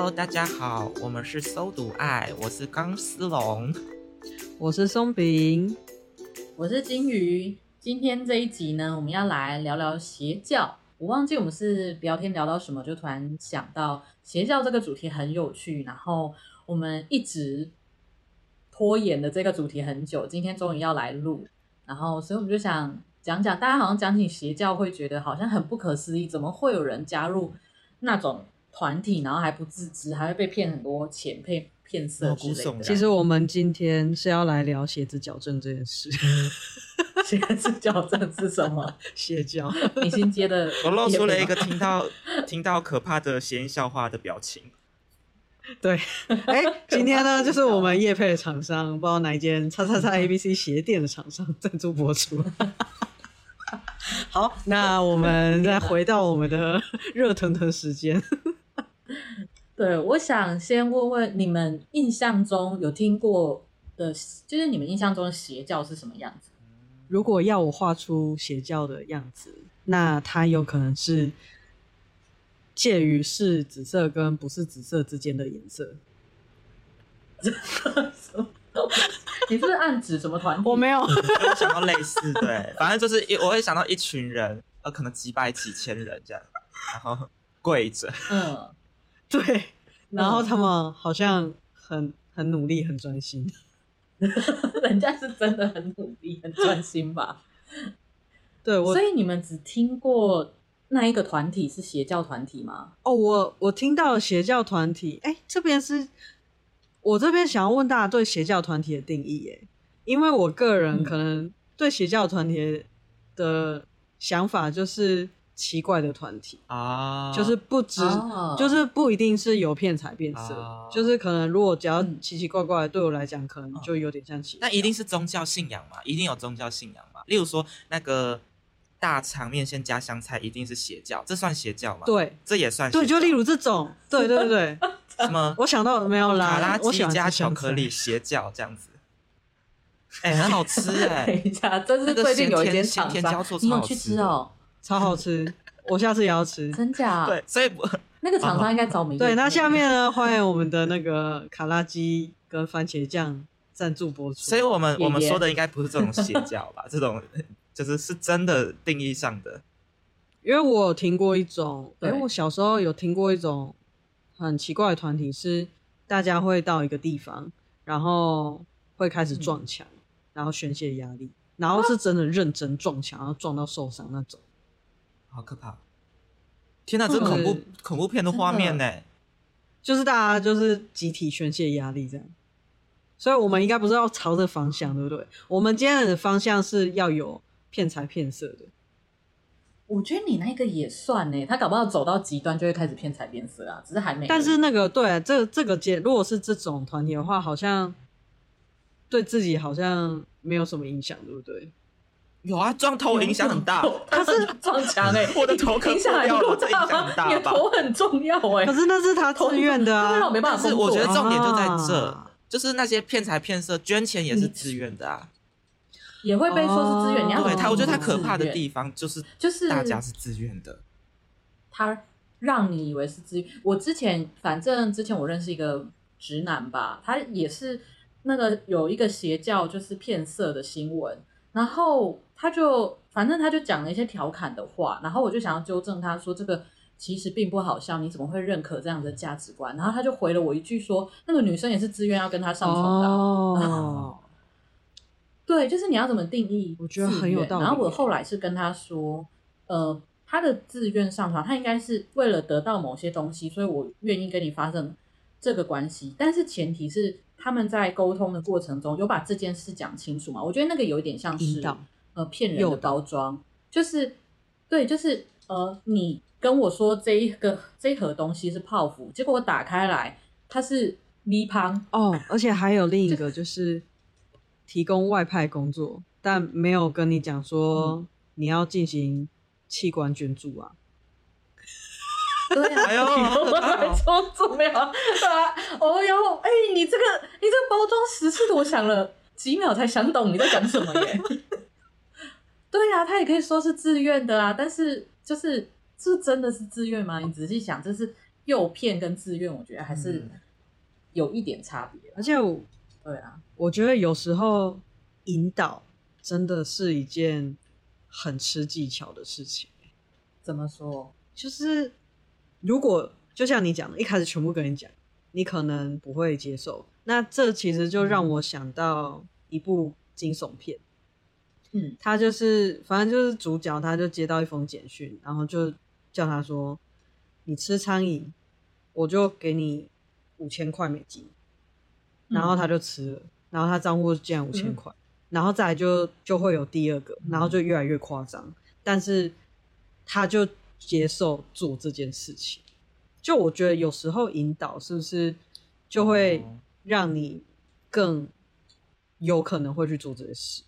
Hello，大家好，我们是搜读爱，我是钢丝龙，我是松饼，我是金鱼。今天这一集呢，我们要来聊聊邪教。我忘记我们是聊天聊到什么，就突然想到邪教这个主题很有趣，然后我们一直拖延的这个主题很久，今天终于要来录，然后所以我们就想讲讲，大家好像讲起邪教会觉得好像很不可思议，怎么会有人加入那种团体，然后还不自知，还会被骗很多钱、被骗色之类的。其实我们今天是要来聊鞋子矫正这件事。鞋子矫正是什么？邪教。你新接的，我露出了一个听到听到可怕的谐音笑话的表情。对，哎、欸，今天呢，就是我们叶配的厂商，不知道哪一间叉叉叉 A B C 鞋店的厂商赞助播出。好，那我们再回到我们的热腾腾时间。对，我想先问问你们印象中有听过的，就是你们印象中的邪教是什么样子？如果要我画出邪教的样子，那它有可能是介于是紫色跟不是紫色之间的颜色。你是不是暗指什么团体？我没有，我想到类似，对，反正就是一，我会想到一群人，呃，可能几百几千人这样，然后跪着，嗯，对，然后他们好像很很努力，很专心。人家是真的很努力、很专心吧？对，我所以你们只听过那一个团体是邪教团体吗？哦，我我听到了邪教团体，哎，这边是我这边想要问大家对邪教团体的定义，哎，因为我个人可能对邪教团体的想法就是。奇怪的团体啊，就是不只，啊、就是不一定是有骗财变色，啊、就是可能如果只要奇奇怪怪的，对我来讲，可能就有点像奇怪。那一定是宗教信仰嘛？一定有宗教信仰嘛？例如说那个大肠面线加香菜，一定是邪教，这算邪教吗？对，这也算邪教。对，就例如这种，对对对对，什么？我想到没有啦，卡拉鸡加巧克力，邪教这样子。哎、欸，很好吃哎、欸！等一下，这是最近有一间厂商，你有去吃哦？超好吃。我下次也要吃，真假？对，所以那个 厂商应该找我们。对，那下面呢，欢迎我们的那个卡拉鸡跟番茄酱赞助播出。所以我们我们说的应该不是这种邪教吧？这种就是是真的定义上的。因为我有听过一种，哎，我小时候有听过一种很奇怪的团体，是大家会到一个地方，然后会开始撞墙，然后宣泄压力，然后是真的认真撞墙，然后撞到受伤那种。好可怕！天哪，这恐怖恐怖片的画面呢？就是大家就是集体宣泄压力这样，所以我们应该不是要朝着方向，对不对？我们今天的方向是要有骗财骗色的。我觉得你那个也算呢，他搞不好走到极端就会开始骗财骗色啊，只是还没。但是那个对这这个阶，如果是这种团体的话，好像对自己好像没有什么影响，对不对？有啊，撞头影响很大。他是撞墙哎，我的头可不要了，这影响很大吧？你的头很重要哎。可是那是他自愿的啊，没办法。但是我觉得重点就在这，就是那些骗财骗色捐钱也是自愿的啊，也会被说是自愿。你要对他，我觉得他可怕的地方就是就是大家是自愿的，他让你以为是自愿。我之前反正之前我认识一个直男吧，他也是那个有一个邪教就是骗色的新闻，然后。他就反正他就讲了一些调侃的话，然后我就想要纠正他说这个其实并不好笑，你怎么会认可这样的价值观？然后他就回了我一句说，那个女生也是自愿要跟他上床的。哦，对，就是你要怎么定义？我觉得很有道理。然后我后来是跟他说，呃，他的自愿上床，他应该是为了得到某些东西，所以我愿意跟你发生这个关系，但是前提是他们在沟通的过程中有把这件事讲清楚嘛？我觉得那个有一点像是。呃，骗人的包装就是，对，就是呃，你跟我说这一个这一盒东西是泡芙，结果我打开来它是米香哦，而且还有另一个就是提供外派工作，但没有跟你讲说你要进行器官捐助啊。对啊，哎呦，超重要，对啊，哦哟，哎，你这个你这个包装十次我想了几秒才想懂你在讲什么耶。对呀、啊，他也可以说是自愿的啊，但是就是这真的是自愿吗？你仔细想，这是诱骗跟自愿，我觉得还是有一点差别。而且我，对啊，我觉得有时候引导真的是一件很吃技巧的事情。怎么说？就是如果就像你讲的，一开始全部跟你讲，你可能不会接受。那这其实就让我想到一部惊悚片。嗯，他就是，反正就是主角，他就接到一封简讯，然后就叫他说：“你吃苍蝇，我就给你五千块美金。”然后他就吃了，嗯、然后他账户竟然五千块，嗯、然后再来就就会有第二个，然后就越来越夸张，嗯、但是他就接受做这件事情。就我觉得有时候引导是不是就会让你更有可能会去做这些事？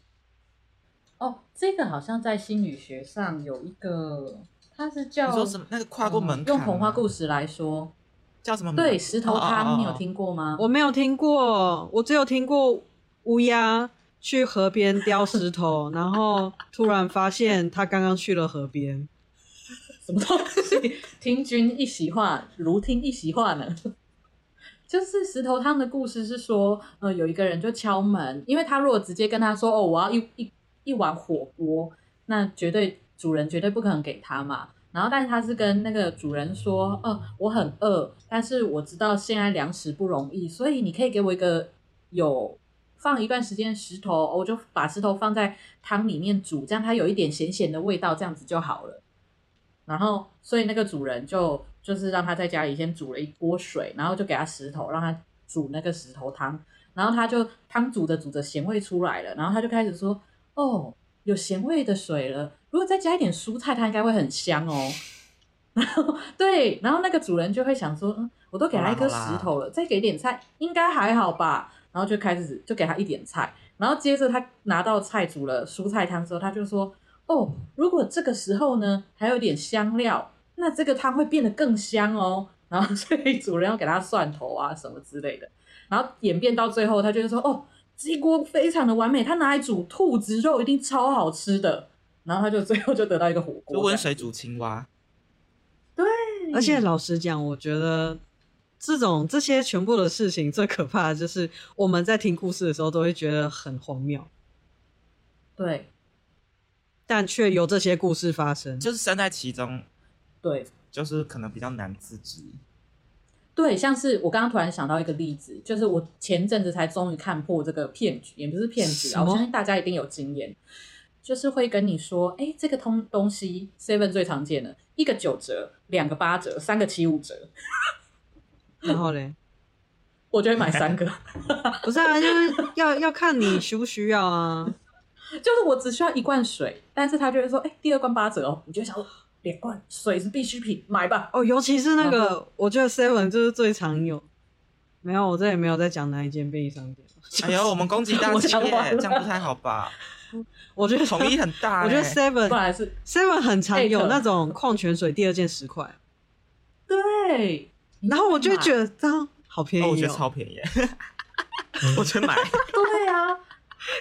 哦，这个好像在心理学上有一个，它是叫你说什么？那个跨过门槛、嗯、用童话故事来说，叫什么？对，石头汤，你有听过吗？我没有听过，我只有听过乌鸦去河边叼石头，然后突然发现他刚刚去了河边。什么东西？听君一席话，如听一席话呢。就是石头汤的故事是说，呃，有一个人就敲门，因为他如果直接跟他说，哦，我要一一。一碗火锅，那绝对主人绝对不可能给他嘛。然后，但是他是跟那个主人说：“哦，我很饿，但是我知道现在粮食不容易，所以你可以给我一个有放一段时间石头，我就把石头放在汤里面煮，这样它有一点咸咸的味道，这样子就好了。”然后，所以那个主人就就是让他在家里先煮了一锅水，然后就给他石头，让他煮那个石头汤。然后他就汤煮着煮着咸味出来了，然后他就开始说。哦，有咸味的水了。如果再加一点蔬菜，它应该会很香哦。然后对，然后那个主人就会想说，嗯，我都给他一颗石头了，再给点菜，应该还好吧？然后就开始就给他一点菜，然后接着他拿到菜煮了蔬菜汤之后，他就说，哦，如果这个时候呢还有点香料，那这个汤会变得更香哦。然后所以主人要给他蒜头啊什么之类的，然后演变到最后，他就说，哦。鸡锅非常的完美，他拿来煮兔子肉一定超好吃的，然后他就最后就得到一个火锅，就温水煮青蛙。对，而且老实讲，我觉得这种这些全部的事情最可怕的就是我们在听故事的时候都会觉得很荒谬，对，但却有这些故事发生，就是身在其中，对，就是可能比较难自知。对，像是我刚刚突然想到一个例子，就是我前阵子才终于看破这个骗局，也不是骗局啊，我相信大家一定有经验，就是会跟你说，哎，这个通东西 Seven 最常见的，一个九折，两个八折，三个七五折，然后嘞，我就会买三个，不是啊，就是要要看你需不需要啊，就是我只需要一罐水，但是他就会说，哎，第二罐八折哦，你就想说。两罐水是必需品，买吧。哦，尤其是那个，我觉得 Seven 就是最常有。没有，我这也没有在讲哪一间便利商店。哎呦，我们攻击大 企业，这样不太好吧？我觉得统一很大。我觉得 Seven 本来是 Seven 很常有那种矿泉水，第二件十块。对。然后我就觉得好便宜，我觉得超便宜。我去买。对啊。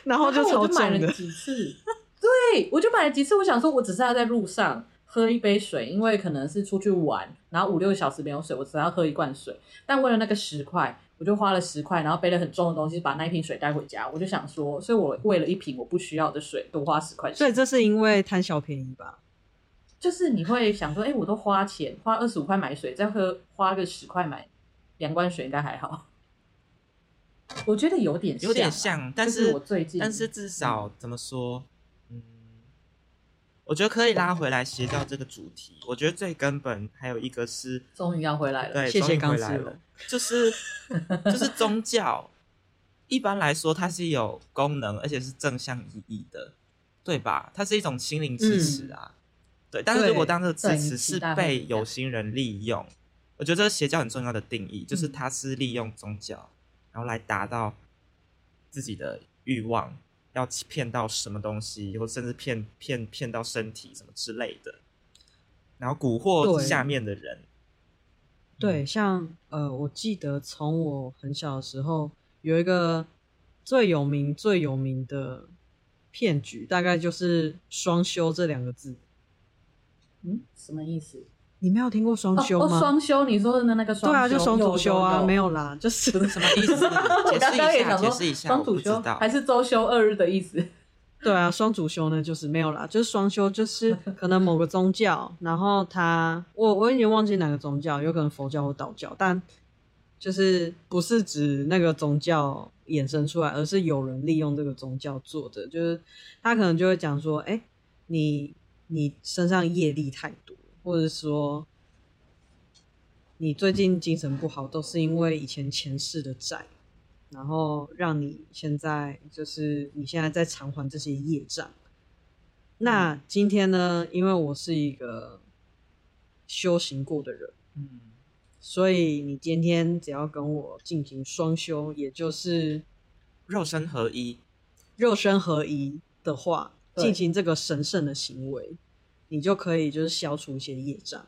然后就超买了几次。对，我就买了几次。我想说，我只是要在路上。喝一杯水，因为可能是出去玩，然后五六个小时没有水，我只要喝一罐水。但为了那个十块，我就花了十块，然后背了很重的东西，把那一瓶水带回家。我就想说，所以我为了一瓶我不需要的水，多花十块钱。所以这是因为贪小便宜吧？就是你会想说，哎、欸，我都花钱，花二十五块买水，再喝花个十块买两罐水，应该还好。我觉得有点像有点像，但是，是我最近，但是至少、嗯、怎么说？嗯我觉得可以拉回来邪教这个主题。我觉得最根本还有一个是，终于要回来了，对，谢谢终于回来了。就是就是宗教，一般来说它是有功能，而且是正向意义的，对吧？它是一种心灵支持啊，嗯、对。但是如果当这个支持是被有心人利用，我觉得这个邪教很重要的定义就是它是利用宗教，然后来达到自己的欲望。要骗到什么东西，或甚至骗骗骗到身体什么之类的，然后蛊惑下面的人。对，对，像呃，我记得从我很小的时候，有一个最有名最有名的骗局，大概就是“双休”这两个字。嗯，什么意思？你没有听过双休吗？双休，你说的那个双修，对啊，就双主修啊，没有啦，就是什么意思？解释一下，解释一下，双主修还是周休二日的意思？对啊，双主修呢，就是没有啦，就是双修，就是 可能某个宗教，然后他，我我已经忘记哪个宗教，有可能佛教或道教，但就是不是指那个宗教衍生出来，而是有人利用这个宗教做的，就是他可能就会讲说，哎，你你身上业力太多。或者说，你最近精神不好，都是因为以前前世的债，然后让你现在就是你现在在偿还这些业障。那今天呢，因为我是一个修行过的人，嗯，所以你今天只要跟我进行双修，也就是肉身合一，肉身合一的话，进行这个神圣的行为。你就可以就是消除一些业障，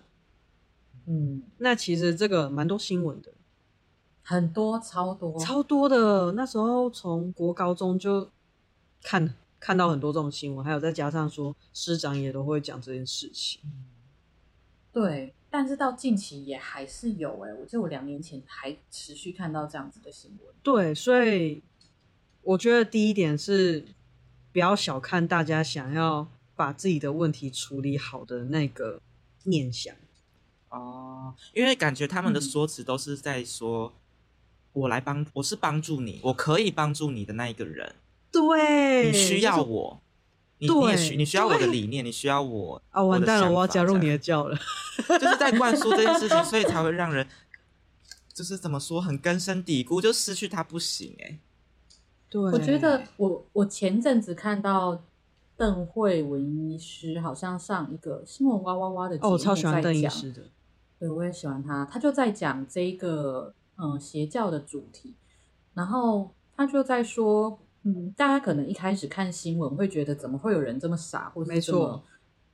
嗯，那其实这个蛮多新闻的，很多超多超多的。那时候从国高中就看看到很多这种新闻，还有再加上说师长也都会讲这件事情。对，但是到近期也还是有哎、欸，我记得我两年前还持续看到这样子的新闻。对，所以我觉得第一点是不要小看大家想要。把自己的问题处理好的那个念想哦，因为感觉他们的说辞都是在说，嗯、我来帮，我是帮助你，我可以帮助你的那一个人。对，你需要我，你你也需你需要我的理念，你需要我啊！完蛋了，我要加入你的教了，就是在灌输这件事情，所以才会让人就是怎么说很根深蒂固，就失去他不行哎、欸。对，我觉得我我前阵子看到。邓慧文医师好像上一个新闻哇哇哇的节目在讲，哦，我超喜欢邓医师的，对，我也喜欢他。他就在讲这一个嗯邪教的主题，然后他就在说，嗯，大家可能一开始看新闻会觉得怎么会有人这么傻，或者这么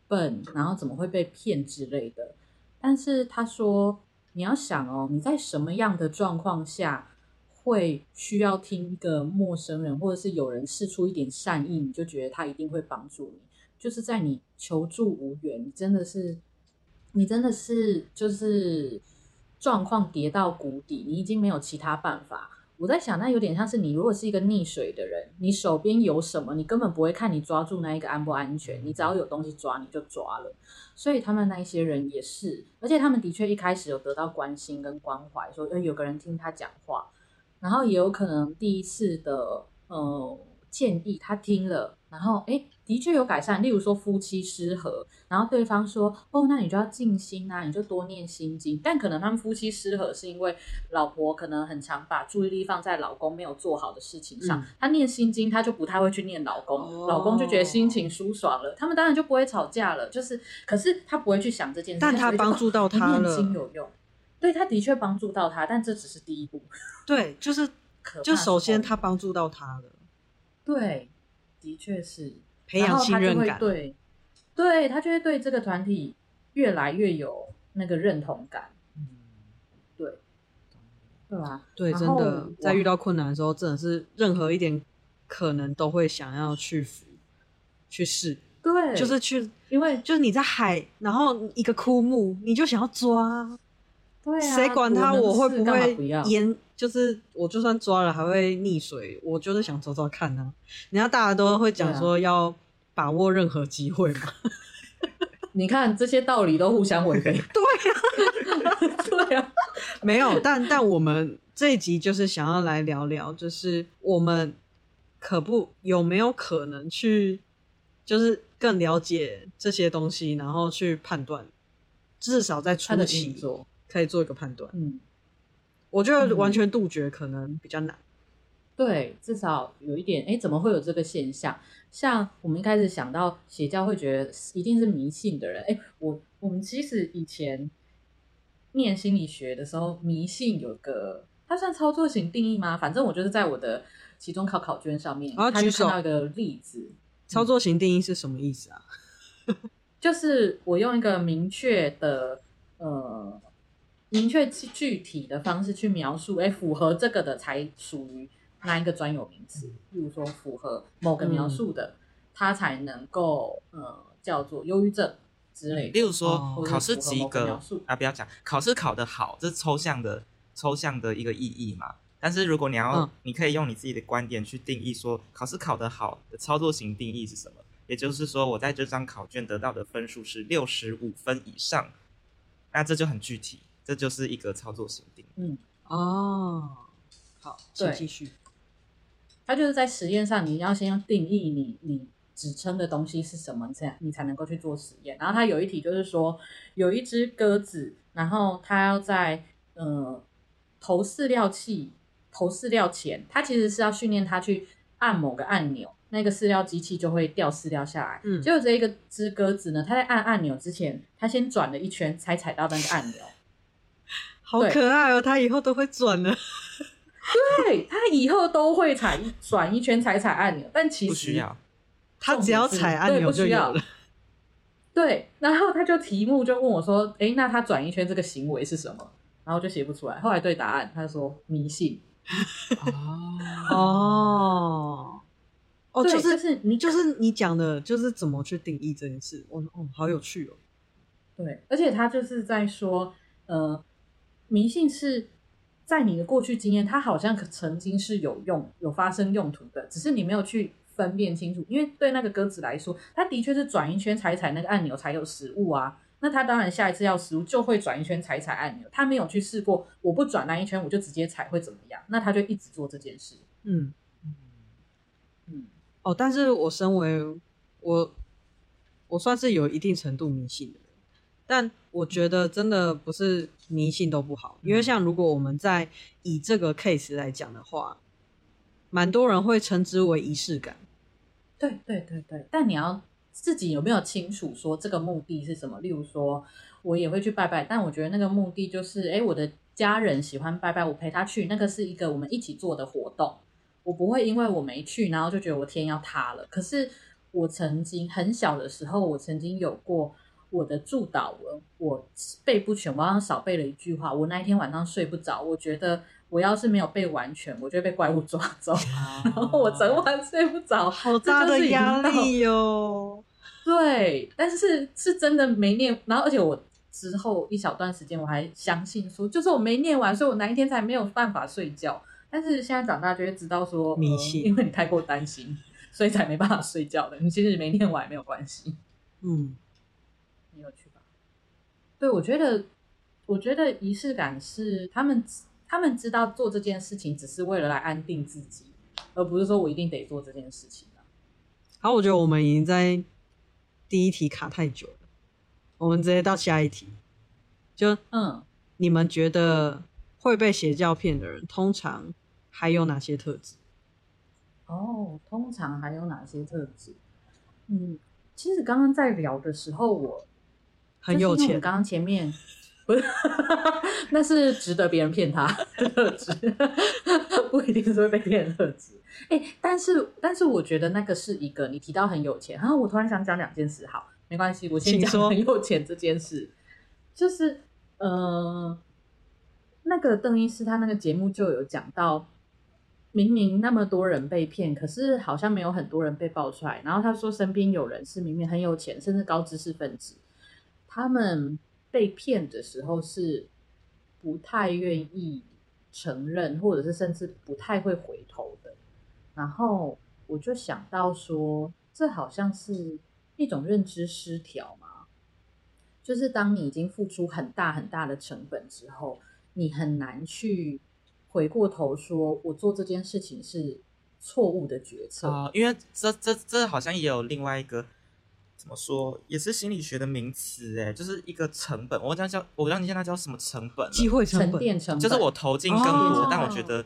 笨，然后怎么会被骗之类的。但是他说，你要想哦，你在什么样的状况下？会需要听一个陌生人，或者是有人试出一点善意，你就觉得他一定会帮助你。就是在你求助无援，你真的是，你真的是就是状况跌到谷底，你已经没有其他办法。我在想，那有点像是你如果是一个溺水的人，你手边有什么，你根本不会看你抓住那一个安不安全，你只要有东西抓，你就抓了。所以他们那一些人也是，而且他们的确一开始有得到关心跟关怀，说，诶，有个人听他讲话。然后也有可能第一次的呃建议他听了，然后哎的确有改善。例如说夫妻失和，然后对方说哦，那你就要静心啊，你就多念心经。但可能他们夫妻失和是因为老婆可能很常把注意力放在老公没有做好的事情上，他、嗯、念心经她就不太会去念老公，哦、老公就觉得心情舒爽了，他们当然就不会吵架了。就是可是他不会去想这件事，但他帮助到他了，念经有用。对，他的确帮助到他，但这只是第一步。对，就是可，就首先他帮助到他了。对，的确是培养信任感。对，对他就会对这个团体越来越有那个认同感。嗯，对，对吧？对，真的，在遇到困难的时候，真的是任何一点可能都会想要去去试。对，就是去，因为就是你在海，然后一个枯木，你就想要抓。对啊，谁管他？我会不会淹？就是我就算抓了，还会溺水。我就是想抓抓看啊！人家大家都会讲说要把握任何机会嘛。你看这些道理都互相违背。对呀、啊，对呀、啊，没有。但但我们这一集就是想要来聊聊，就是我们可不有没有可能去，就是更了解这些东西，然后去判断，至少在初期。可以做一个判断，嗯，我觉得完全杜绝可能比较难，嗯、对，至少有一点，哎，怎么会有这个现象？像我们一开始想到邪教，会觉得一定是迷信的人，哎，我我们其实以前念心理学的时候，迷信有个，它算操作型定义吗？反正我就是在我的期中考考卷上面，他就看到一个例子，操作型定义是什么意思啊？就是我用一个明确的，呃。明确具体的方式去描述，哎，符合这个的才属于那一个专有名词。例如说，符合某个描述的，嗯、它才能够呃叫做忧郁症之类的。例如说，哦、考试及格啊，不要讲考试考得好，这是抽象的抽象的一个意义嘛。但是如果你要，嗯、你可以用你自己的观点去定义说，考试考得好的操作型定义是什么？也就是说，我在这张考卷得到的分数是六十五分以上，那这就很具体，这就是一个操作型定义。嗯，哦，好，请继续。它就是在实验上，你要先要定义你你指称的东西是什么，这样你才能够去做实验。然后它有一题就是说，有一只鸽子，然后它要在呃投饲料器。投饲料前，它其实是要训练它去按某个按钮，那个饲料机器就会掉饲料下来。嗯，结果这一个只鸽子呢，它在按按钮之前，它先转了一圈才踩到那个按钮。好可爱哦，他以后都会转的。对，他以后都会踩转一圈踩踩按钮，但其实不需要，他只要踩按钮就有了。对，然后他就题目就问我说：“哎，那他转一圈这个行为是什么？”然后就写不出来。后来对答案，他就说迷信。哦 哦对就是就是你就是你讲的，就是怎么去定义这件事。我说哦，好有趣哦。对，而且他就是在说，呃，迷信是在你的过去经验，它好像可曾经是有用、有发生用途的，只是你没有去分辨清楚。因为对那个鸽子来说，它的确是转一圈踩踩那个按钮才有食物啊。那它当然下一次要食物就会转一圈踩踩按钮，它没有去试过，我不转那一圈我就直接踩会怎么样？那它就一直做这件事。嗯嗯嗯。哦，但是我身为我，我算是有一定程度迷信的人，但我觉得真的不是迷信都不好，因为像如果我们在以这个 case 来讲的话，蛮多人会称之为仪式感。对对对对，但你要。自己有没有清楚说这个目的是什么？例如说，我也会去拜拜，但我觉得那个目的就是，哎，我的家人喜欢拜拜，我陪他去，那个是一个我们一起做的活动。我不会因为我没去，然后就觉得我天要塌了。可是我曾经很小的时候，我曾经有过我的祝祷文，我背不全，我好像少背了一句话。我那一天晚上睡不着，我觉得我要是没有背完全，我就会被怪物抓走，然后我整晚睡不着，好大的压力哟。对，但是是真的没念，然后而且我之后一小段时间我还相信说，就是我没念完，所以我那一天才没有办法睡觉。但是现在长大就会知道说，迷信，因为你太过担心，所以才没办法睡觉的。你其实没念完没有关系，嗯，很有趣吧？对，我觉得，我觉得仪式感是他们他们知道做这件事情只是为了来安定自己，而不是说我一定得做这件事情啊。好，我觉得我们已经在。第一题卡太久了，我们直接到下一题。就嗯，你们觉得会被邪教骗的人，通常还有哪些特质？哦，通常还有哪些特质？嗯，其实刚刚在聊的时候，我很有钱。刚刚前面 不是，那是值得别人骗他的特质，不一定是会被骗的特质。哎、欸，但是但是，我觉得那个是一个你提到很有钱，然后我突然想讲两件事，好，没关系，我先讲很有钱这件事，就是呃，那个邓医师他那个节目就有讲到，明明那么多人被骗，可是好像没有很多人被爆出来，然后他说身边有人是明明很有钱，甚至高知识分子，他们被骗的时候是不太愿意承认，或者是甚至不太会回头的。然后我就想到说，这好像是一种认知失调嘛，就是当你已经付出很大很大的成本之后，你很难去回过头说，我做这件事情是错误的决策啊、因为这这这好像也有另外一个怎么说，也是心理学的名词，哎，就是一个成本。我讲叫，我让你现在叫什么成本？机会成本，沉淀成本，就是我投进更多，哦、但我觉得，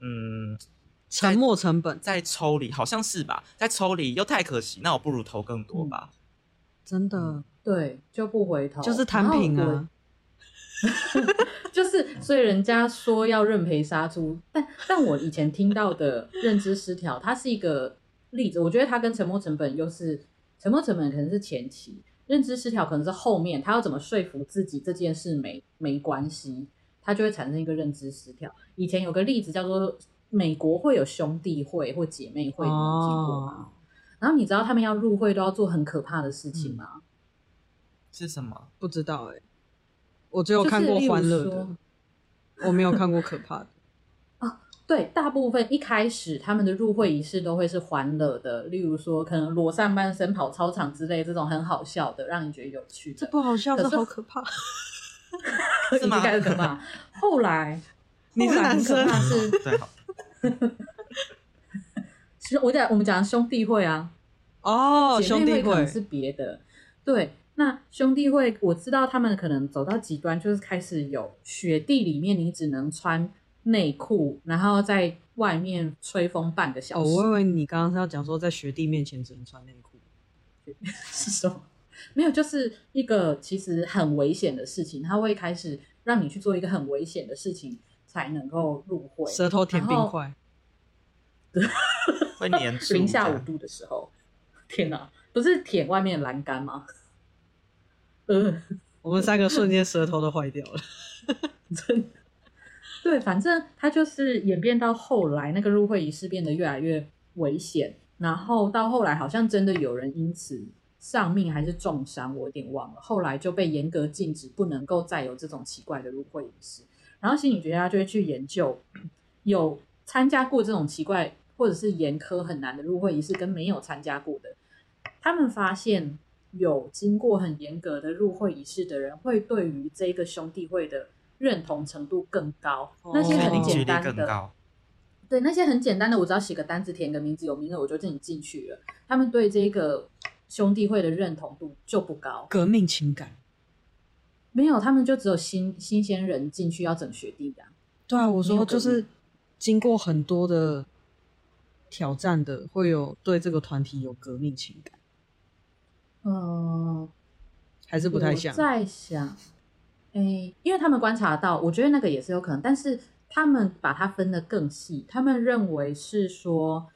嗯。沉没成本在抽离，好像是吧？在抽离又太可惜，那我不如投更多吧。嗯、真的，对，就不回头，就是摊平啊。就是，所以人家说要认赔杀出，但但我以前听到的认知失调，它是一个例子。我觉得它跟沉没成本又是沉没成本可能是前期，认知失调可能是后面，他要怎么说服自己这件事没没关系，他就会产生一个认知失调。以前有个例子叫做。美国会有兄弟会或姐妹会，你有听过吗？然后你知道他们要入会都要做很可怕的事情吗？是什么？不知道哎、欸，我只有看过欢乐的，我没有看过可怕的。啊，对，大部分一开始他们的入会仪式都会是欢乐的，例如说可能裸上半身跑操场之类这种很好笑的，让你觉得有趣的。这不好笑，这好可怕，是吗？该可怕。后来 你是男生，是，对，好。其实我讲我们讲兄弟会啊，哦，兄弟会是别的，对。那兄弟会，我知道他们可能走到极端，就是开始有雪地里面，你只能穿内裤，然后在外面吹风半个小时。哦，我以为你刚刚是要讲说在学弟面前只能穿内裤，是什么？没有，就是一个其实很危险的事情，他会开始让你去做一个很危险的事情才能够入会。舌头舔冰块，对，会黏住。零下五度的时候，天哪，不是舔外面的栏杆吗？呃，我们三个瞬间舌头都坏掉了，真的。对，反正他就是演变到后来，那个入会仪式变得越来越危险，然后到后来好像真的有人因此丧命还是重伤，我有点忘了。后来就被严格禁止，不能够再有这种奇怪的入会仪式。然后心理学家就会去研究，有参加过这种奇怪或者是严苛很难的入会仪式，跟没有参加过的，他们发现。有经过很严格的入会仪式的人，会对于这个兄弟会的认同程度更高。哦、那些很简单的，对那些很简单的，我只要写个单子，填个名字，有名额我就自己进去了。他们对这个兄弟会的认同度就不高。革命情感没有，他们就只有新新鲜人进去要整学弟的。对啊，我说就是经过很多的挑战的，会有对这个团体有革命情感。嗯，还是不太像。在想，因为他们观察到，我觉得那个也是有可能，但是他们把它分得更细。他们认为是说，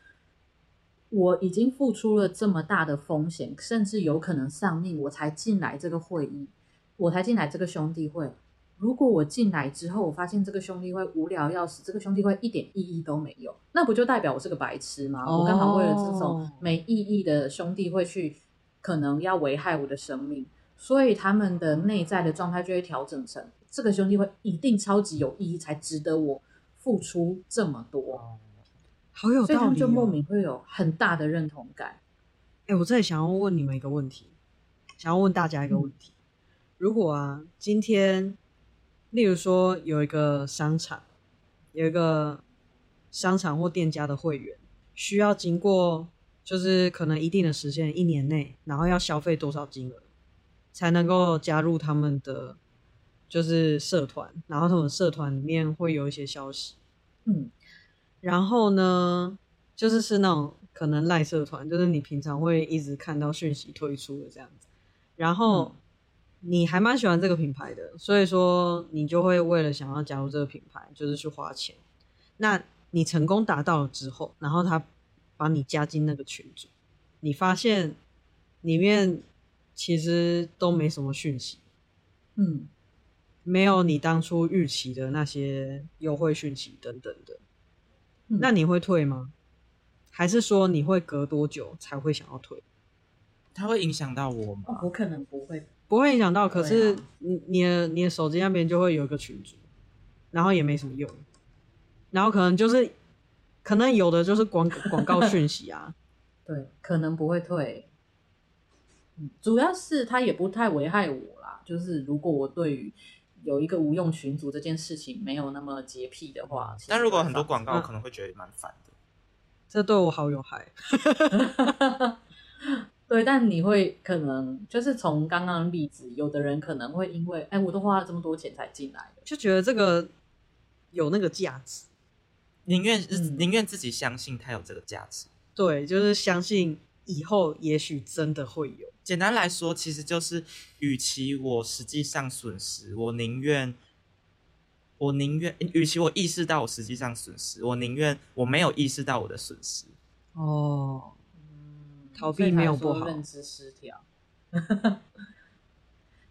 我已经付出了这么大的风险，甚至有可能丧命，我才进来这个会议，我才进来这个兄弟会。如果我进来之后，我发现这个兄弟会无聊要死，这个兄弟会一点意义都没有，那不就代表我是个白痴吗？哦、我刚好为了这种没意义的兄弟会去。可能要危害我的生命，所以他们的内在的状态就会调整成这个兄弟会一定超级有意义，才值得我付出这么多。好有道理哦，所以他们就莫名会有很大的认同感。哎，我这里想要问你们一个问题，想要问大家一个问题：嗯、如果啊，今天，例如说有一个商场，有一个商场或店家的会员需要经过。就是可能一定的时间，一年内，然后要消费多少金额，才能够加入他们的就是社团，然后他们社团里面会有一些消息，嗯，然后呢，就是是那种可能赖社团，就是你平常会一直看到讯息推出的这样子，然后你还蛮喜欢这个品牌的，所以说你就会为了想要加入这个品牌，就是去花钱。那你成功达到了之后，然后他。把你加进那个群组，你发现里面其实都没什么讯息，嗯，没有你当初预期的那些优惠讯息等等的，嗯，那你会退吗？还是说你会隔多久才会想要退？它会影响到我吗？哦，我可能不会，不会影响到。可是你你的你的手机那边就会有一个群组，然后也没什么用，然后可能就是。可能有的就是广广告讯息啊，对，可能不会退。主要是它也不太危害我啦。就是如果我对于有一个无用群组这件事情没有那么洁癖的话，但如果很多广告，我可能会觉得蛮烦的。这对我好有害。对，但你会可能就是从刚刚的例子，有的人可能会因为哎，我都花了这么多钱才进来的，就觉得这个有那个价值。宁愿宁愿自己相信它有这个价值，对，就是相信以后也许真的会有。简单来说，其实就是，与其我实际上损失，我宁愿，我宁愿，与其我意识到我实际上损失，我宁愿我没有意识到我的损失。哦，逃避没有不好，认知失调。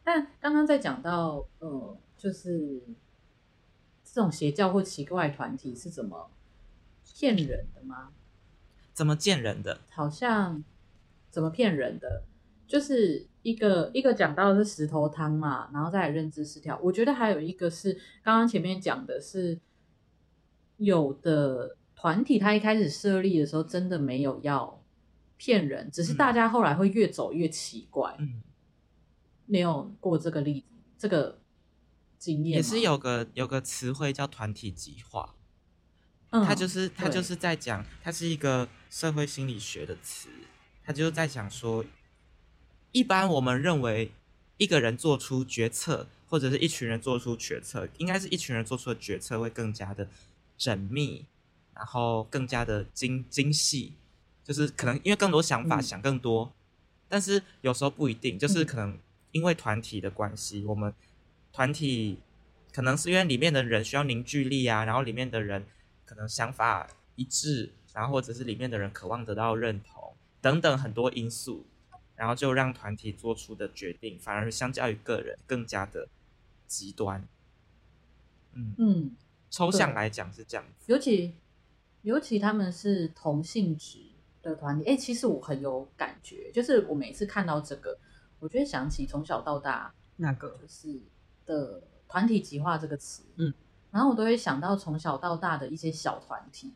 但刚刚在讲到，呃，就是。这种邪教或奇怪团体是怎么骗人的吗？怎么骗人的？好像怎么骗人的？就是一一个一个讲到的是石头汤嘛，然后再来认知失调。我觉得还有一个是刚刚前面讲的是有的团体，他一开始设立的时候真的没有要骗人，只是大家后来会越走越奇怪。嗯，没有过这个例子，这个经验也是有个有个词汇叫团体极化。嗯，他就是他就是在讲，它是一个社会心理学的词，他就是在想说。一般我们认为，一个人做出决策，或者是一群人做出决策，应该是一群人做出的决策会更加的缜密，然后更加的精精细，就是可能因为更多想法想更多，但是有时候不一定，就是可能因为团体的关系，我们团体可能是因为里面的人需要凝聚力啊，然后里面的人可能想法一致，然后或者是里面的人渴望得到认同等等很多因素。然后就让团体做出的决定，反而相较于个人更加的极端。嗯嗯，抽象来讲是这样子。尤其尤其他们是同性质的团体，哎，其实我很有感觉，就是我每次看到这个，我就会想起从小到大那个就是的团体极化这个词。嗯，然后我都会想到从小到大的一些小团体。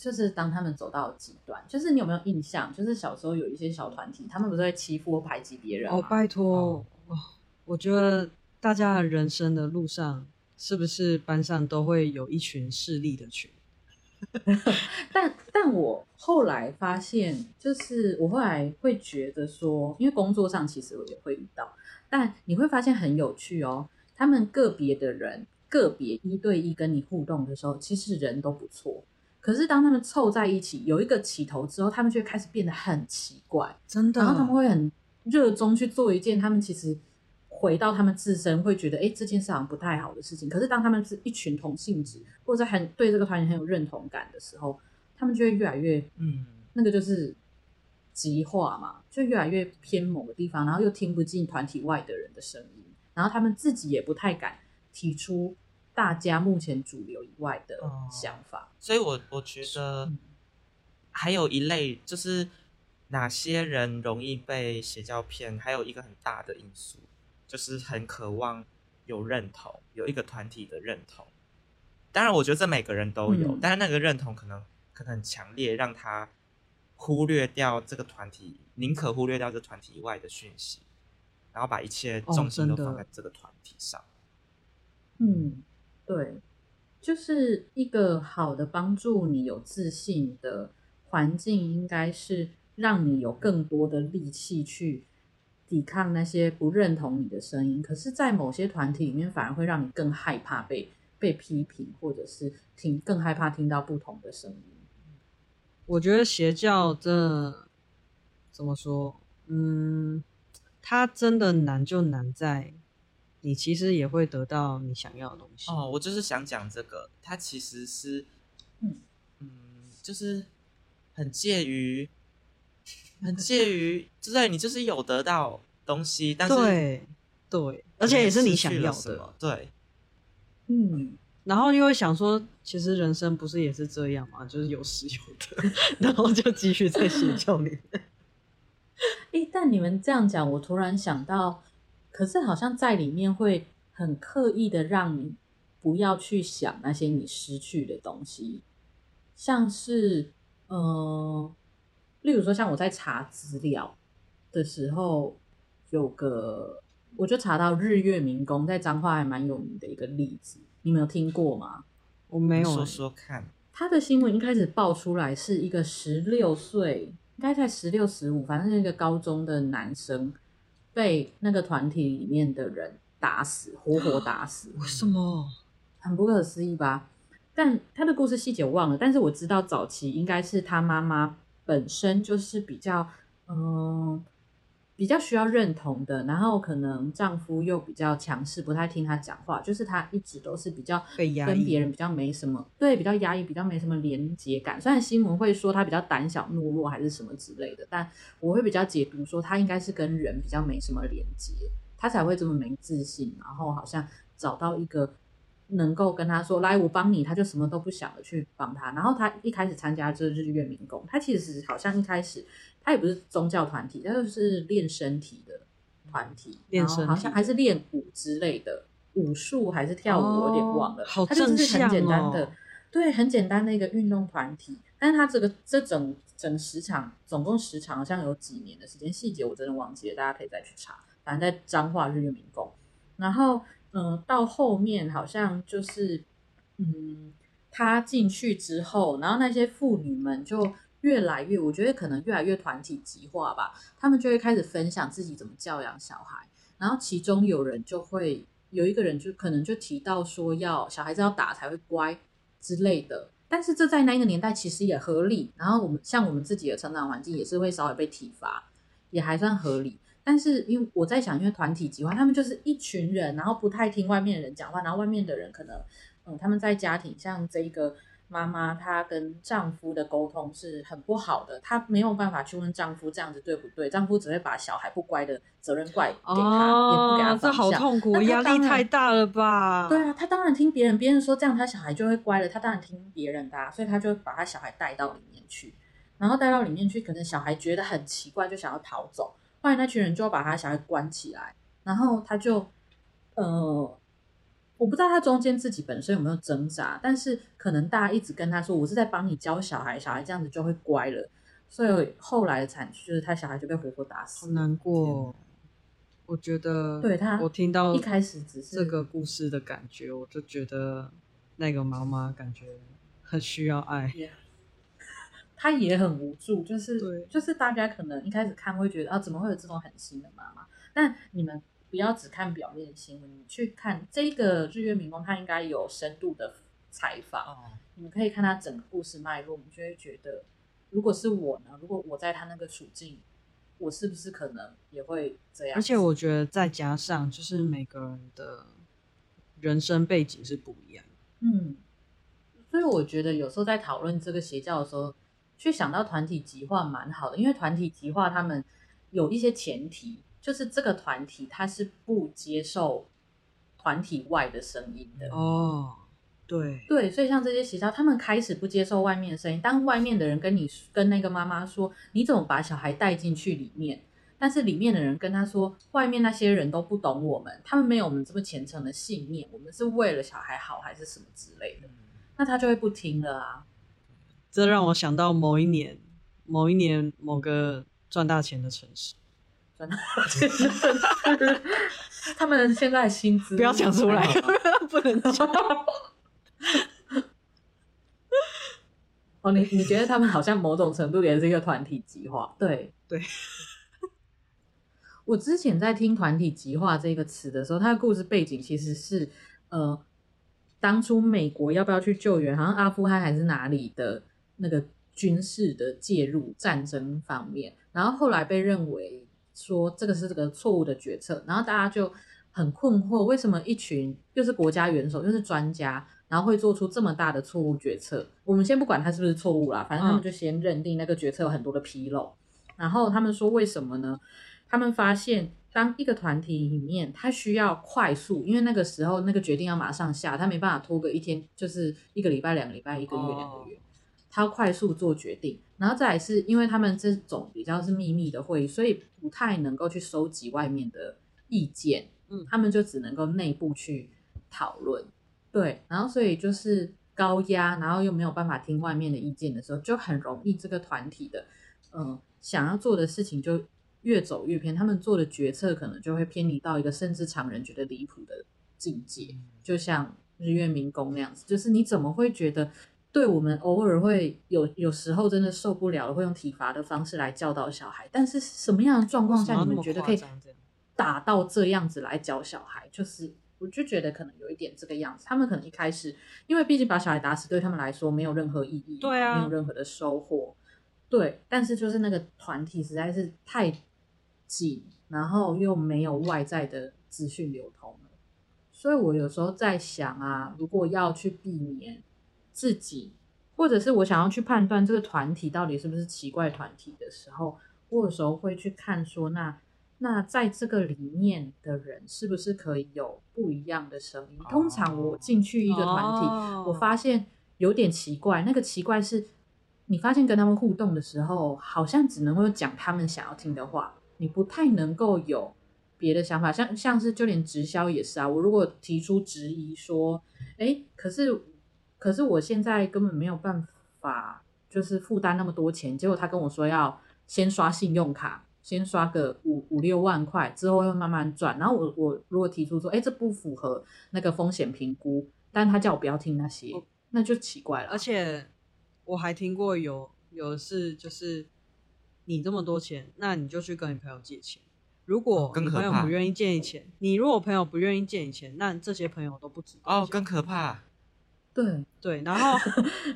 就是当他们走到极端，就是你有没有印象？就是小时候有一些小团体，他们不是会欺负或排挤别人吗？哦，拜托，哦，我觉得大家的人生的路上，是不是班上都会有一群势力的群？但但我后来发现，就是我后来会觉得说，因为工作上其实我也会遇到，但你会发现很有趣哦。他们个别的人，个别一对一跟你互动的时候，其实人都不错。可是当他们凑在一起有一个起头之后，他们就会开始变得很奇怪，真的。然后他们会很热衷去做一件他们其实回到他们自身会觉得，哎，这件事好像不太好的事情。可是当他们是一群同性质，或者很对这个团体很有认同感的时候，他们就会越来越，嗯，那个就是极化嘛，就越来越偏某个地方，然后又听不进团体外的人的声音，然后他们自己也不太敢提出。大家目前主流以外的想法，哦、所以我我觉得还有一类就是哪些人容易被邪教骗，还有一个很大的因素就是很渴望有认同，有一个团体的认同。当然，我觉得这每个人都有，嗯、但是那个认同可能可能很强烈，让他忽略掉这个团体，宁可忽略掉这团体以外的讯息，然后把一切重心都放在这个团体上。哦、嗯。对，就是一个好的帮助你有自信的环境，应该是让你有更多的力气去抵抗那些不认同你的声音。可是，在某些团体里面，反而会让你更害怕被被批评，或者是听更害怕听到不同的声音。我觉得邪教这怎么说？嗯，它真的难就难在。你其实也会得到你想要的东西哦。我就是想讲这个，它其实是，嗯嗯，就是很介于，很介于，就在你就是有得到东西，但是对对，而且也是你想要的，对，嗯。然后又会想说，其实人生不是也是这样嘛？就是有失有得，然后就继续在邪教里面。哎，但你们这样讲，我突然想到。可是好像在里面会很刻意的让你不要去想那些你失去的东西，像是呃，例如说像我在查资料的时候，有个我就查到日月明功在彰化还蛮有名的一个例子，你没有听过吗？我没有，说说看。他的新闻一开始爆出来是一个十六岁，应该在十六十五，反正是一个高中的男生。被那个团体里面的人打死，活活打死。为什么？很不可思议吧？但他的故事细节我忘了，但是我知道早期应该是他妈妈本身就是比较，嗯。比较需要认同的，然后可能丈夫又比较强势，不太听她讲话，就是她一直都是比较跟别人比较没什么，对，比较压抑，比较没什么连接感。虽然新闻会说她比较胆小懦弱还是什么之类的，但我会比较解读说她应该是跟人比较没什么连接，她才会这么没自信，然后好像找到一个能够跟她说来我帮你，她就什么都不想的去帮她。然后她一开始参加这日月民工，她其实好像一开始。他也不是宗教团体，他就是练身体的，团体，练然后好像还是练舞之类的，武术还是跳舞，我有点忘了。好它就是很简单的，哦、对，很简单的一个运动团体。但是它这个这整整十场，总共十场，好像有几年的时间，细节我真的忘记了，大家可以再去查。反正在彰化日月民工，然后嗯、呃，到后面好像就是嗯，他进去之后，然后那些妇女们就。越来越，我觉得可能越来越团体极化吧。他们就会开始分享自己怎么教养小孩，然后其中有人就会有一个人就可能就提到说要小孩子要打才会乖之类的。但是这在那一个年代其实也合理。然后我们像我们自己的成长环境也是会稍微被体罚，也还算合理。但是因为我在想，因为团体极化，他们就是一群人，然后不太听外面的人讲话，然后外面的人可能嗯他们在家庭像这一个。妈妈她跟丈夫的沟通是很不好的，她没有办法去问丈夫这样子对不对，丈夫只会把小孩不乖的责任怪给他，哦、也不给他。这好痛苦，压力太大了吧？对啊，他当然听别人，别人说这样他小孩就会乖了，他当然听别人的，啊，所以他就把他小孩带到里面去，然后带到里面去，可能小孩觉得很奇怪，就想要逃走，后来那群人就把他小孩关起来，然后他就呃。我不知道他中间自己本身有没有挣扎，但是可能大家一直跟他说：“我是在帮你教小孩，小孩这样子就会乖了。”所以后来的惨剧就是他小孩就被活活打死。好难过，我觉得。对他，我听到一开始只是这个故事的感觉，我就觉得那个妈妈感觉很需要爱，yeah. 他也很无助，就是对，就是大家可能一开始看会觉得啊，怎么会有这种狠心的妈妈？但你们。不要只看表面的新闻，你去看这个日月民工，他应该有深度的采访。哦，你们可以看他整个故事脉络，你就会觉得，如果是我呢？如果我在他那个处境，我是不是可能也会这样？而且我觉得再加上，就是每个人的人生背景是不一样的。嗯，所以我觉得有时候在讨论这个邪教的时候，去想到团体极化蛮好的，因为团体极化他们有一些前提。就是这个团体，他是不接受团体外的声音的哦。对对，所以像这些学校，他们开始不接受外面的声音。当外面的人跟你跟那个妈妈说：“你怎么把小孩带进去里面？”但是里面的人跟他说：“外面那些人都不懂我们，他们没有我们这么虔诚的信念，我们是为了小孩好，还是什么之类的。”那他就会不听了啊。这让我想到某一年，某一年某个赚大钱的城市。他们现在薪资不要讲出来，不能讲。哦，你你觉得他们好像某种程度也是一个团体计划？对对。我之前在听“团体极化”这个词的时候，它的故事背景其实是呃，当初美国要不要去救援，好像阿富汗还是哪里的那个军事的介入战争方面，然后后来被认为。说这个是这个错误的决策，然后大家就很困惑，为什么一群又是国家元首又是专家，然后会做出这么大的错误决策？我们先不管他是不是错误啦，反正他们就先认定那个决策有很多的纰漏。嗯。然后他们说为什么呢？他们发现当一个团体里面，他需要快速，因为那个时候那个决定要马上下，他没办法拖个一天，就是一个礼拜、两个礼拜、一个月、两个月。哦他要快速做决定，然后再来是因为他们这种比较是秘密的会议，所以不太能够去收集外面的意见，嗯，他们就只能够内部去讨论，对，然后所以就是高压，然后又没有办法听外面的意见的时候，就很容易这个团体的，嗯，想要做的事情就越走越偏，他们做的决策可能就会偏离到一个甚至常人觉得离谱的境界，就像日月明功那样子，就是你怎么会觉得？对，我们偶尔会有有时候真的受不了了，会用体罚的方式来教导小孩。但是什么样的状况下你们觉得可以打到这样子来教小孩？就是我就觉得可能有一点这个样子。他们可能一开始，因为毕竟把小孩打死对他们来说没有任何意义，对啊，没有任何的收获。对，但是就是那个团体实在是太紧，然后又没有外在的资讯流通了。所以我有时候在想啊，如果要去避免。自己，或者是我想要去判断这个团体到底是不是奇怪团体的时候，我有时候会去看说，那那在这个里面的人是不是可以有不一样的声音？通常我进去一个团体，我发现有点奇怪。那个奇怪是，你发现跟他们互动的时候，好像只能够讲他们想要听的话，你不太能够有别的想法，像像是就连直销也是啊。我如果提出质疑说，哎，可是可是我现在根本没有办法，就是负担那么多钱。结果他跟我说要先刷信用卡，先刷个五五六万块，之后会慢慢赚。然后我我如果提出说，哎，这不符合那个风险评估，但他叫我不要听那些，那就奇怪了。而且我还听过有有的是就是。你这么多钱，那你就去跟你朋友借钱。如果你朋友不愿意借你钱，你如果朋友不愿意借你钱，那这些朋友都不值得。哦，更可怕。对对，然后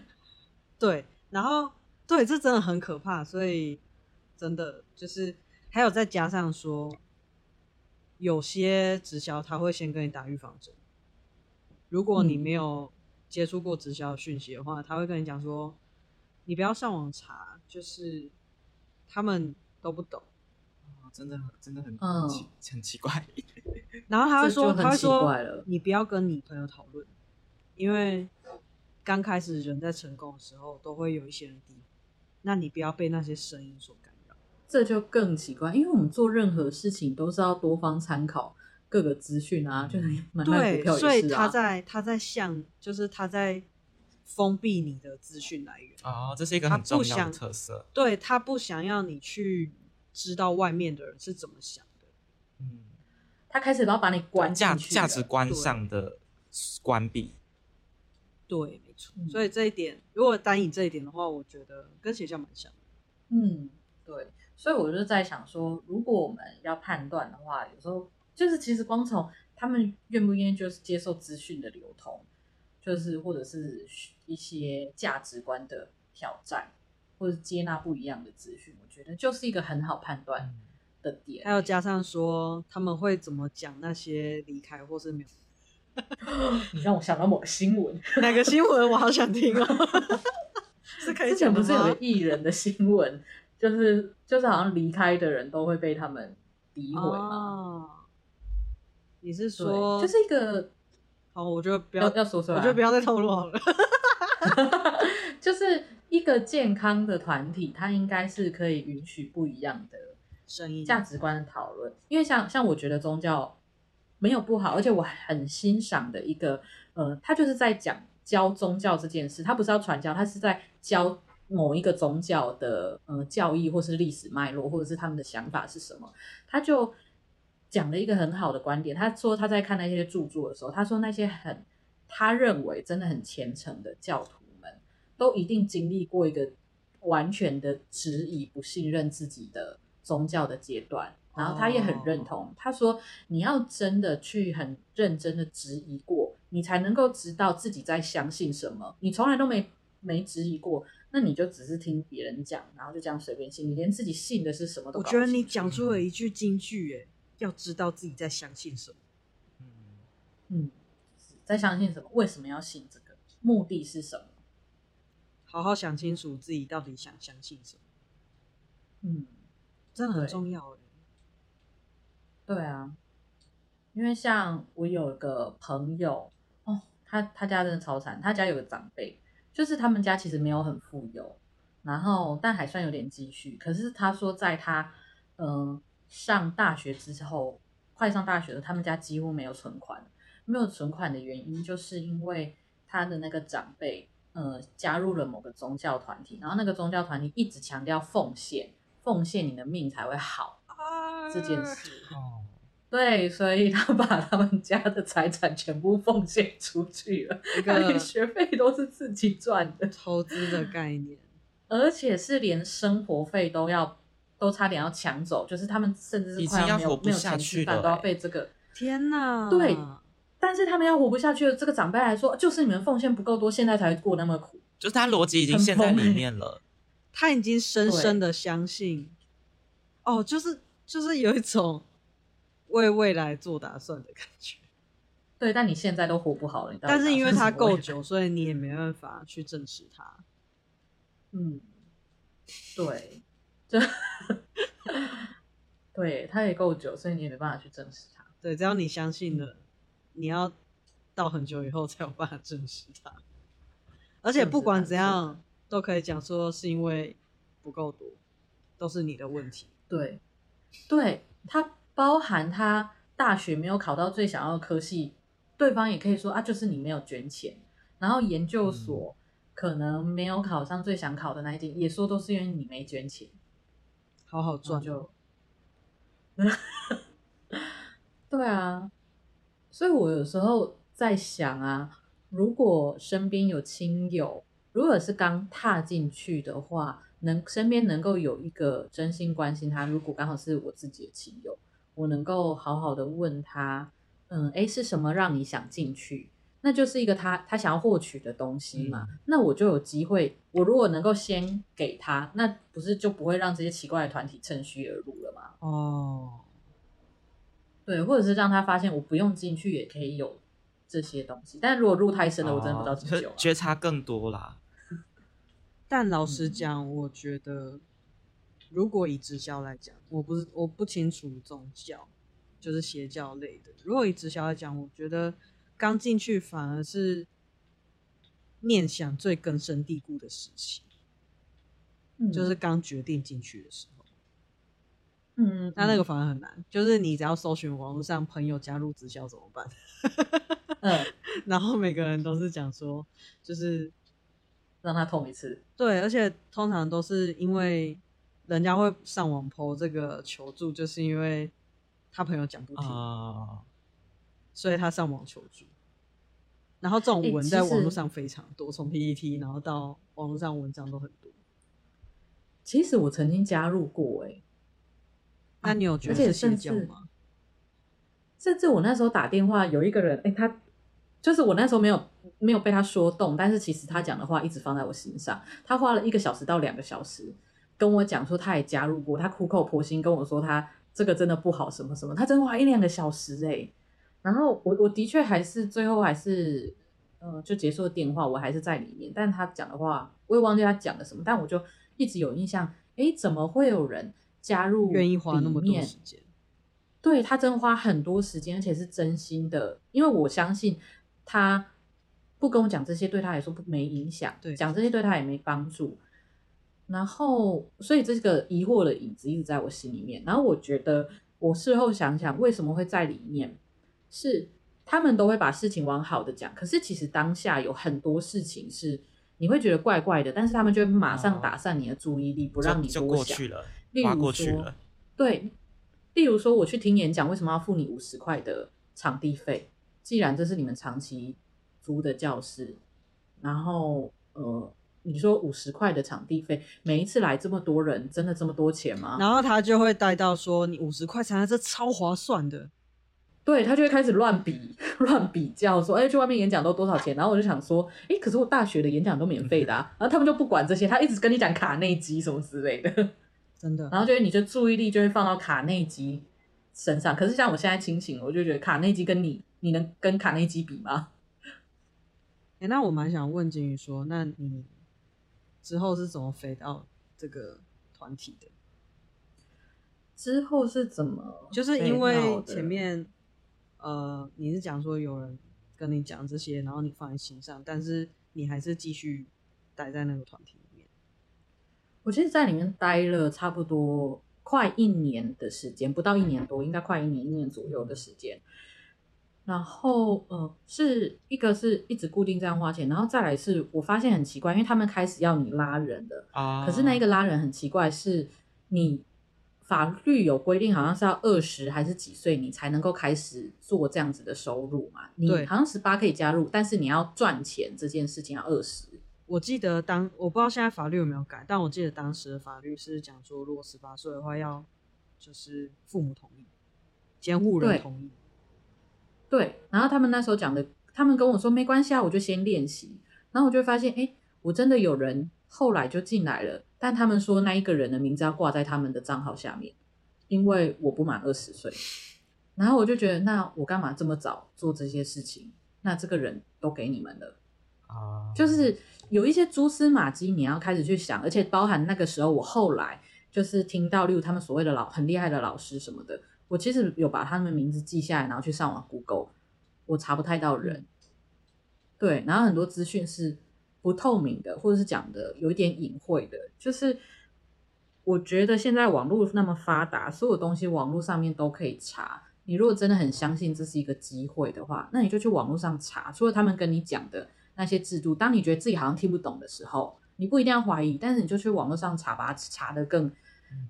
对，然后对，这真的很可怕。所以真的就是还有再加上说，有些直销他会先跟你打预防针。如果你没有接触过直销讯息的话，他会跟你讲说，你不要上网查，就是。他们都不懂，哦、真的真的很、嗯、很奇怪。然后他会说，他会说，你不要跟你朋友讨论，因为刚开始人在成功的时候都会有一些人低，那你不要被那些声音所干扰。这就更奇怪，因为我们做任何事情都是要多方参考各个资讯啊，就是买卖股票也是啊。对，所以他在他在向，就是他在。封闭你的资讯来源哦，这是一个很重要的特色。他对他不想要你去知道外面的人是怎么想的。嗯，他开始要把你关价价值观上的关闭。对，没错。嗯，所以这一点，如果单以这一点的话，我觉得跟学校蛮像。嗯，对。所以我就在想说，如果我们要判断的话，有时候就是其实光从他们愿不愿意就是接受资讯的流通。就是或者是一些价值观的挑战，或者接纳不一样的资讯，我觉得就是一个很好判断的点。还有加上说他们会怎么讲那些离开或是没有，你让我想到某个新闻，哪个新闻？我好想听哦。是可以讲，不是有个艺人的新闻，就是就是好像离开的人都会被他们诋毁吗？哦，你是说就是一个？好，我觉得不要要说出来，我觉得不要再透露好了。就是一个健康的团体，它应该是可以允许不一样的声音、价值观的讨论。因为像像我觉得宗教没有不好，而且我很欣赏的一个，呃，他就是在讲教宗教这件事，他不是要传教，他是在教某一个宗教的呃教义，或是历史脉络，或者是他们的想法是什么，他就。讲了一个很好的观点，他说他在看那些著作的时候，他说那些很他认为真的很虔诚的教徒们，都一定经历过一个完全的质疑、不信任自己的宗教的阶段。然后他也很认同，哦、他说你要真的去很认真的质疑过，你才能够知道自己在相信什么。你从来都没没质疑过，那你就只是听别人讲，然后就这样随便信，你连自己信的是什么都。我觉得你讲出了一句金句，哎。要知道自己在相信什么，嗯嗯，在相信什么？为什么要信这个？目的是什么？好好想清楚自己到底想相信什么。嗯，真的很重要。对啊，因为像我有个朋友哦，他他家真的超惨，他家有个长辈，就是他们家其实没有很富有，然后但还算有点积蓄。可是他说，在他嗯。上大学之后，快上大学了，他们家几乎没有存款。没有存款的原因，就是因为他的那个长辈，呃，加入了某个宗教团体，然后那个宗教团体一直强调奉献，奉献你的命才会好这件事。哦，对，所以他把他们家的财产全部奉献出去了，一 个连学费都是自己赚的，投资的概念，而且是连生活费都要。都差点要抢走，就是他们甚至是快要没有没有钱吃饭，都要被这个天哪！对，但是他们要活不下去了。这个长辈来说，就是你们奉献不够多，现在才过那么苦。就是他逻辑已经陷在里面了，他已经深深的相信。哦，就是就是有一种为未来做打算的感觉。对，但你现在都活不好了，但是因为它够久，所以你也没办法去证实它。嗯，对。对，它也够久，所以你也没办法去证实它。对，只要你相信了，你要到很久以后才有办法证实它。而且不管怎样，都可以讲说是因为不够多，都是你的问题。对，对他包含他大学没有考到最想要的科系，对方也可以说啊，就是你没有捐钱。然后研究所可能没有考上最想考的那一间，也说都是因为你没捐钱，好好赚就。对啊，所以我有时候在想啊，如果身边有亲友，如果是刚踏进去的话，能身边能够有一个真心关心他，如果刚好是我自己的亲友，我能够好好的问他，嗯，诶，是什么让你想进去？那就是一个他他想要获取的东西嘛，嗯、那我就有机会。我如果能够先给他，那不是就不会让这些奇怪的团体趁虚而入了吗？哦，对，或者是让他发现我不用进去也可以有这些东西。但如果入太深了，哦、我真的不知道怎么救。觉察更多啦。但老实讲，我觉得如果以直销来讲，我不是我不清楚宗教就是邪教类的。如果以直销来讲，我觉得。刚进去反而是念想最根深蒂固的时期，嗯，就是刚决定进去的时候，嗯，那那个反而很难，就是你只要搜寻网络上朋友加入直销怎么办？嗯，然后每个人都是讲说，就是让他痛一次，对，而且通常都是因为人家会上网 po 这个求助，就是因为他朋友讲不听啊。所以他上网求助，然后这种文在网络上非常多，从 PPT 然后到网络上文章都很多。其实我曾经加入过，哎，那你有觉得是邪教吗？甚至我那时候打电话，有一个人，哎，他就是我那时候没有没有被他说动，但是其实他讲的话一直放在我心上。他花了一个小时到两个小时跟我讲说他也加入过，他苦口婆心跟我说他这个真的不好，什么什么，他真的花一两个小时，哎。然后我我的确还是最后还是，呃，就结束了电话，我还是在里面。但他讲的话，我也忘记他讲了什么，但我就一直有印象。诶，怎么会有人加入？愿意花那么多时间？对，他真花很多时间，而且是真心的。因为我相信他不跟我讲这些，对他来说不没影响。对，讲这些对他也没帮助。然后，所以这个疑惑的影子一直在我心里面。然后我觉得，我事后想想，为什么会在里面？是，他们都会把事情往好的讲，可是其实当下有很多事情是你会觉得怪怪的，但是他们就会马上打散你的注意力，不让你多想。过去了，划过去了。对，例如说我去听演讲，为什么要付你五十块的场地费？既然这是你们长期租的教室，然后呃，你说五十块的场地费，每一次来这么多人，真的这么多钱吗？然后他就会带到说，你五十块才来，这超划算的。对，他就会开始乱比、乱比较，说：“哎，去外面演讲都多少钱？”然后我就想说：“哎，可是我大学的演讲都免费的啊！”然后他们就不管这些，他一直跟你讲卡内基什么之类的，真的。然后就是你的注意力就会放到卡内基身上。可是像我现在清醒，我就觉得卡内基跟你，你能跟卡内基比吗？哎，那我蛮想问金鱼说，那你之后是怎么飞到这个团体的？之后是怎么？就是因为前面。呃，你是讲说有人跟你讲这些，然后你放在心上，但是你还是继续待在那个团体里面。我其实在里面待了差不多快一年的时间，不到一年多，应该快一年，一年左右的时间。然后呃，是一个是一直固定这样花钱，然后再来是我发现很奇怪，因为他们开始要你拉人的啊，可是那一个拉人很奇怪，是你。法律有规定，好像是要二十还是几岁，你才能够开始做这样子的收入嘛？你好像十八可以加入，但是你要赚钱这件事情要二十。我记得当我不知道现在法律有没有改，但我记得当时的法律是讲说，如果十八岁的话，要就是父母同意，监护人同意。对。然后他们那时候讲的，他们跟我说没关系啊，我就先练习。然后我就发现，哎，我真的有人后来就进来了。但他们说那一个人的名字要挂在他们的账号下面，因为我不满二十岁。然后我就觉得，那我干嘛这么早做这些事情？那这个人都给你们了啊，就是有一些蛛丝马迹，你要开始去想，而且包含那个时候，我后来就是听到，例如他们所谓的老很厉害的老师什么的，我其实有把他们名字记下来，然后去上网 Google，我查不太到人。对，然后很多资讯是。不透明的，或者是讲的有一点隐晦的，就是我觉得现在网络那么发达，所有东西网络上面都可以查。你如果真的很相信这是一个机会的话，那你就去网络上查。除了他们跟你讲的那些制度，当你觉得自己好像听不懂的时候，你不一定要怀疑，但是你就去网络上查，把它查得更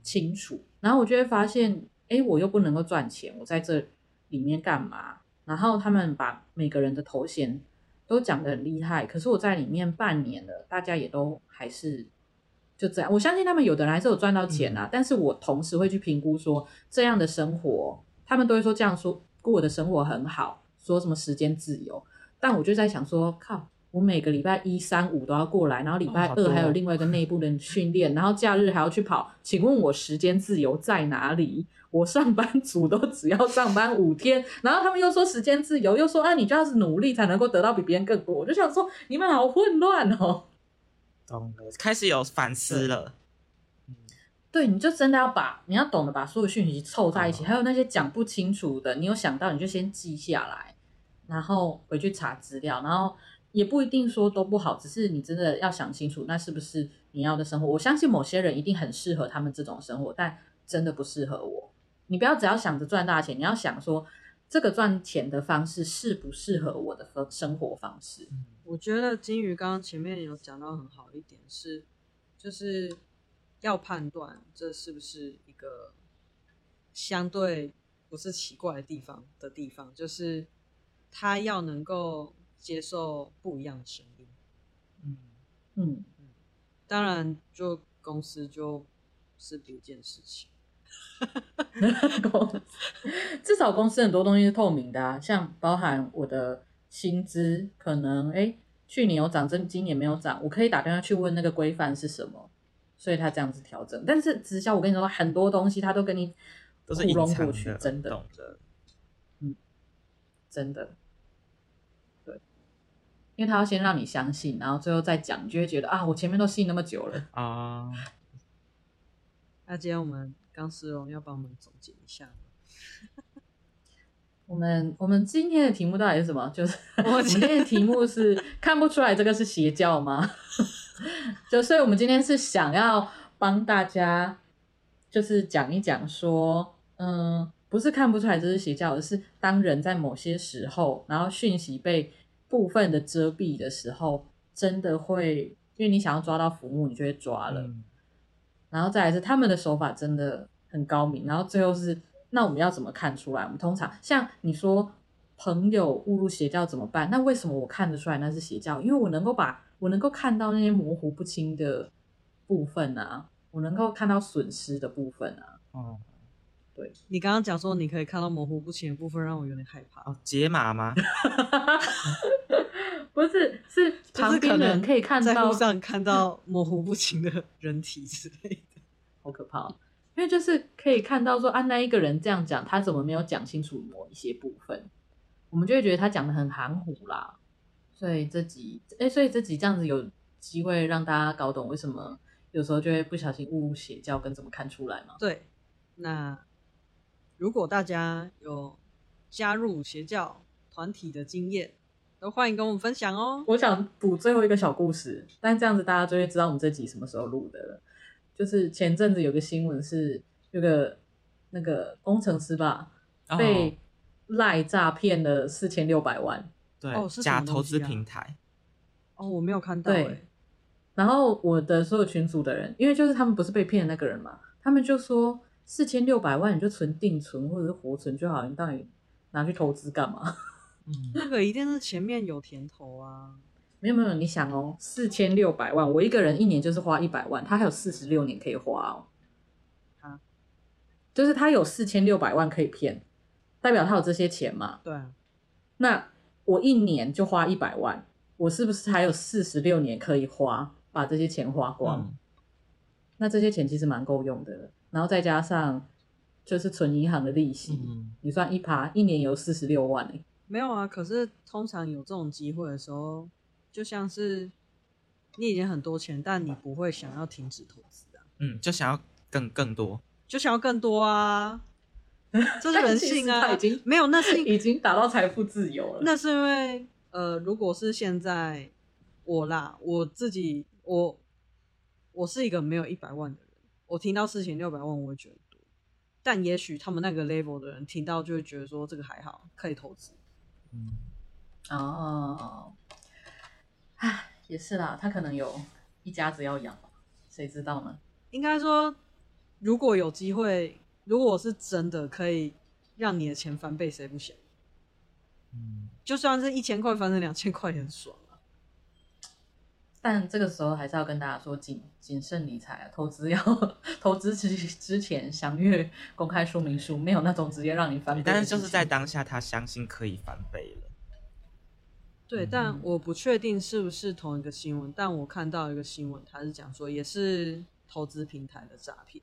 清楚。然后我就会发现，哎，我又不能够赚钱，我在这里面干嘛？然后他们把每个人的头衔都讲得很厉害，可是我在里面半年了，大家也都还是。就这样，我相信他们有的人还是有赚到钱啊。嗯、但是我同时会去评估说，这样的生活，他们都会说这样说过的生活很好，说什么时间自由。但我就在想说，靠，我每个礼拜一、三、五都要过来，然后礼拜二还有另外一个内部的训练，哦、然后假日还要去跑。请问我时间自由在哪里？我上班族都只要上班五天，然后他们又说时间自由，又说啊，你就要是努力才能够得到比别人更多。我就想说，你们好混乱哦。懂了，开始有反思了。对，你就真的要把你要懂得把所有讯息凑在一起，还有那些讲不清楚的，你有想到你就先记下来，然后回去查资料，然后也不一定说都不好，只是你真的要想清楚，那是不是你要的生活？我相信某些人一定很适合他们这种生活，但真的不适合我。你不要只要想着赚大钱，你要想说这个赚钱的方式适不适合我的生活方式。我觉得金鱼刚刚前面有讲到很好一点是，就是要判断这是不是一个相对不是奇怪的地方的地方，就是他要能够接受不一样的声音。嗯嗯嗯，当然，就公司就是别一件事情。至少公司很多东西是透明的啊，像包含我的。薪资可能哎，去年有涨，这今年没有涨，我可以打电话去问那个规范是什么，所以他这样子调整。但是直销，我跟你说，很多东西他都跟你都是隐藏的，真的，嗯，真的，对，因为他要先让你相信，然后最后再讲，你就会觉得啊，我前面都信那么久了啊。那今天我们钢丝绒要帮我们总结一下。我们我们今天的题目到底是什么？就是我今天的题目是看不出来这个是邪教吗？就所以，我们今天是想要帮大家，就是讲一讲说，嗯，不是看不出来这是邪教，而是当人在某些时候，然后讯息被部分的遮蔽的时候，真的会，因为你想要抓到浮木，你就会抓了。嗯、然后再来是他们的手法真的很高明，然后最后是。那我们要怎么看出来？我们通常像你说朋友误入邪教怎么办？那为什么我看得出来那是邪教？因为我能够把我能够看到那些模糊不清的部分啊，我能够看到损失的部分啊。哦，对，你刚刚讲说你可以看到模糊不清的部分，让我有点害怕。哦，解码吗？不是，是旁边的人可以看到，在路上看到模糊不清的人体之类的，好可怕。因为就是可以看到说啊，那一个人这样讲，他怎么没有讲清楚某一些部分，我们就会觉得他讲的很含糊啦。所以这集，哎，所以这集这样子有机会让大家搞懂为什么有时候就会不小心误入邪教跟怎么看出来嘛。对，那如果大家有加入邪教团体的经验，都欢迎跟我们分享哦。我想补最后一个小故事，但这样子大家就会知道我们这集什么时候录的了。就是前阵子有个新闻是，有个那个工程师吧，被赖诈骗了四千六百万。对，假投资平台。哦，我没有看到。对。然后我的所有群组的人，因为就是他们不是被骗的那个人嘛，他们就说四千六百万你就存定存或者是活存就好，你到底拿去投资干嘛？嗯，那个一定是前面有甜头啊。没有没有，你想哦，四千六百万，我一个人一年就是花一百万，他还有四十六年可以花哦。啊，就是他有四千六百万可以骗，代表他有这些钱嘛？对。那我一年就花一百万，我是不是还有四十六年可以花，把这些钱花光？嗯、那这些钱其实蛮够用的，然后再加上就是存银行的利息，嗯、你算一趴，一年有四十六万哎。没有啊，可是通常有这种机会的时候。就像是你已经很多钱，但你不会想要停止投资啊。嗯，就想要更更多，就想要更多啊。这是人性啊。已经没有，那是已经达到财富自由了。那是因为呃，如果是现在我啦，我自己我我是一个没有一百万的人，我听到四千六百万，我会觉得多，但也许他们那个 level 的人听到就会觉得说这个还好，可以投资。嗯，哦，唉，也是啦，他可能有一家子要养，谁知道呢？应该说，如果有机会，如果是真的可以让你的钱翻倍，谁不想？嗯，就算是一千块翻成两千块也很爽啊。但这个时候还是要跟大家说谨谨慎理财啊，投资要投资之之前详阅公开说明书，没有那种直接让你翻倍。但是就是在当下，他相信可以翻倍了。对，但我不确定是不是同一个新闻，但我看到一个新闻，他是讲说也是。投资平台的诈骗，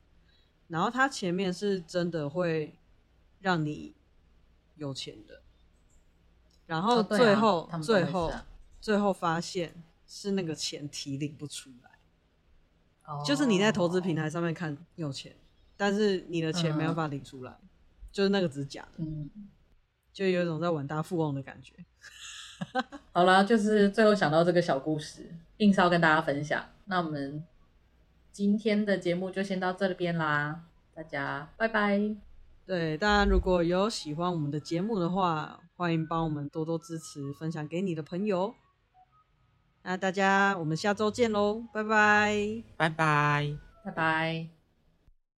然后他前面是真的会让你有钱的，然后最后、哦啊、最后最后发现是那个钱提领不出来，哦、就是你在投资平台上面看有钱，但是你的钱没办法领出来，嗯、就是那个只是假的，嗯，就有一种在玩大富翁的感觉。好了，就是最后想到这个小故事，硬是要跟大家分享。那我们。今天的节目就先到这边啦，大家拜拜。对，大家如果有喜欢我们的节目的话，欢迎帮我们多多支持，分享给你的朋友。那大家，我们下周见喽，拜拜，拜拜，拜拜。